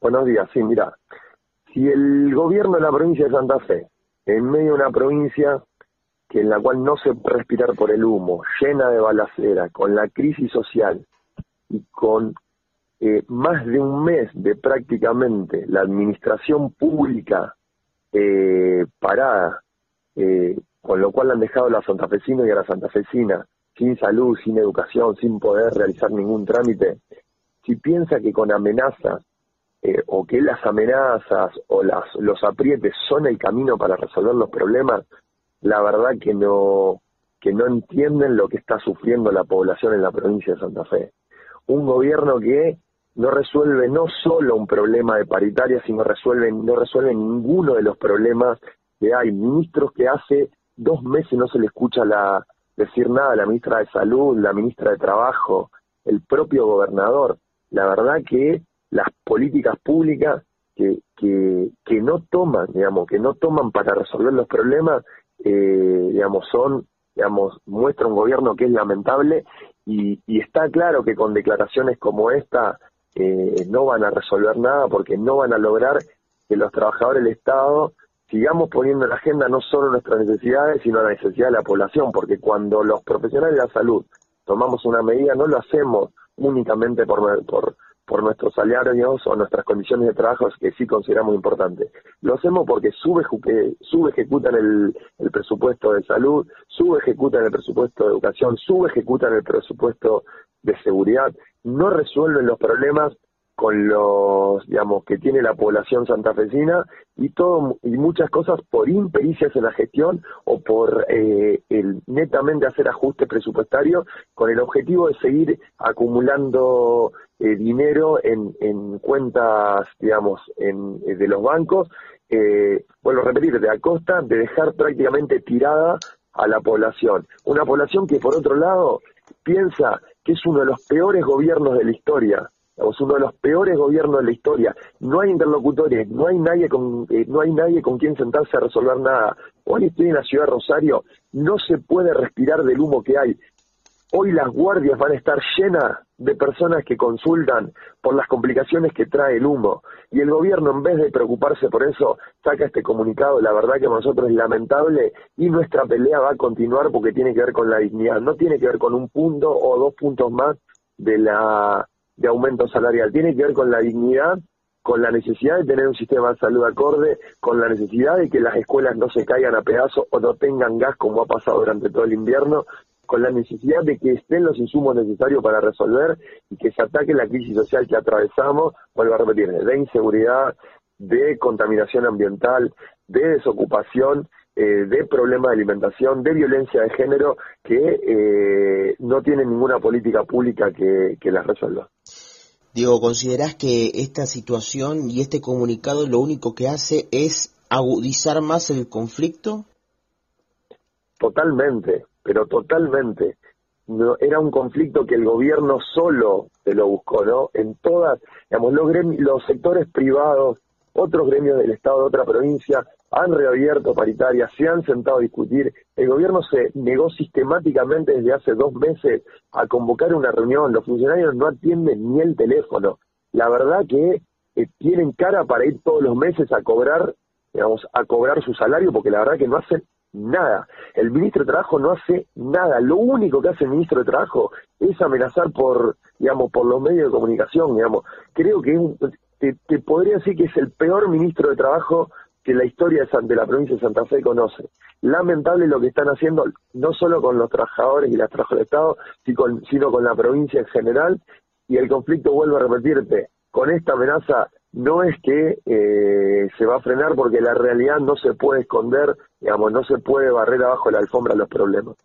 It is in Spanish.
Buenos días, sí, mira, si el gobierno de la provincia de Santa Fe, en medio de una provincia que en la cual no se puede respirar por el humo, llena de balacera, con la crisis social y con eh, más de un mes de prácticamente la administración pública eh, parada, eh, con lo cual han dejado a los santafesinos y a la santafesina sin salud, sin educación, sin poder realizar ningún trámite, si piensa que con amenazas eh, o que las amenazas o las, los aprietes son el camino para resolver los problemas, la verdad que no, que no entienden lo que está sufriendo la población en la provincia de Santa Fe. Un gobierno que no resuelve no solo un problema de paritaria, sino resuelve, no resuelve ninguno de los problemas que hay. Ministros que hace dos meses no se le escucha la, decir nada la ministra de Salud, la ministra de Trabajo, el propio gobernador. La verdad que las políticas públicas que, que, que no toman, digamos, que no toman para resolver los problemas, eh, digamos, son, digamos, muestra un gobierno que es lamentable y, y está claro que con declaraciones como esta eh, no van a resolver nada porque no van a lograr que los trabajadores del Estado sigamos poniendo en la agenda no solo nuestras necesidades, sino la necesidad de la población, porque cuando los profesionales de la salud tomamos una medida, no lo hacemos únicamente por, por, por nuestros salarios o nuestras condiciones de trabajo que sí consideramos importantes. Lo hacemos porque sube, sube ejecutan el, el presupuesto de salud, sube ejecutan el presupuesto de educación, sube ejecutan el presupuesto de seguridad, no resuelven los problemas con los, digamos, que tiene la población santafesina y todo y muchas cosas por impericias en la gestión o por eh, el netamente hacer ajustes presupuestarios con el objetivo de seguir acumulando eh, dinero en, en cuentas, digamos, en, eh, de los bancos. Eh, vuelvo a repetir, de a costa de dejar prácticamente tirada a la población. Una población que, por otro lado, piensa que es uno de los peores gobiernos de la historia es uno de los peores gobiernos de la historia. No hay interlocutores, no hay nadie con, eh, no hay nadie con quien sentarse a resolver nada. Hoy estoy en la ciudad de Rosario, no se puede respirar del humo que hay. Hoy las guardias van a estar llenas de personas que consultan por las complicaciones que trae el humo. Y el gobierno, en vez de preocuparse por eso, saca este comunicado. La verdad que para nosotros es lamentable y nuestra pelea va a continuar porque tiene que ver con la dignidad. No tiene que ver con un punto o dos puntos más de la de aumento salarial, tiene que ver con la dignidad, con la necesidad de tener un sistema de salud acorde, con la necesidad de que las escuelas no se caigan a pedazos o no tengan gas como ha pasado durante todo el invierno, con la necesidad de que estén los insumos necesarios para resolver y que se ataque la crisis social que atravesamos, vuelvo a repetir, de inseguridad, de contaminación ambiental, de desocupación eh, de problemas de alimentación, de violencia de género, que eh, no tienen ninguna política pública que, que las resuelva. Diego, ¿considerás que esta situación y este comunicado lo único que hace es agudizar más el conflicto? Totalmente, pero totalmente. No, era un conflicto que el gobierno solo se lo buscó, ¿no? En todas, digamos, los, los sectores privados, otros gremios del Estado de otra provincia han reabierto paritarias, se han sentado a discutir. El gobierno se negó sistemáticamente desde hace dos meses a convocar una reunión. Los funcionarios no atienden ni el teléfono. La verdad que eh, tienen cara para ir todos los meses a cobrar, digamos, a cobrar su salario porque la verdad que no hacen nada. El ministro de Trabajo no hace nada. Lo único que hace el ministro de Trabajo es amenazar por, digamos, por los medios de comunicación, digamos. Creo que te, podría decir que es el peor ministro de Trabajo que la historia de la provincia de Santa Fe conoce. Lamentable lo que están haciendo, no solo con los trabajadores y las trabajadoras del Estado, sino con la provincia en general, y el conflicto, vuelvo a repetirte, con esta amenaza no es que eh, se va a frenar porque la realidad no se puede esconder, digamos, no se puede barrer abajo la alfombra los problemas.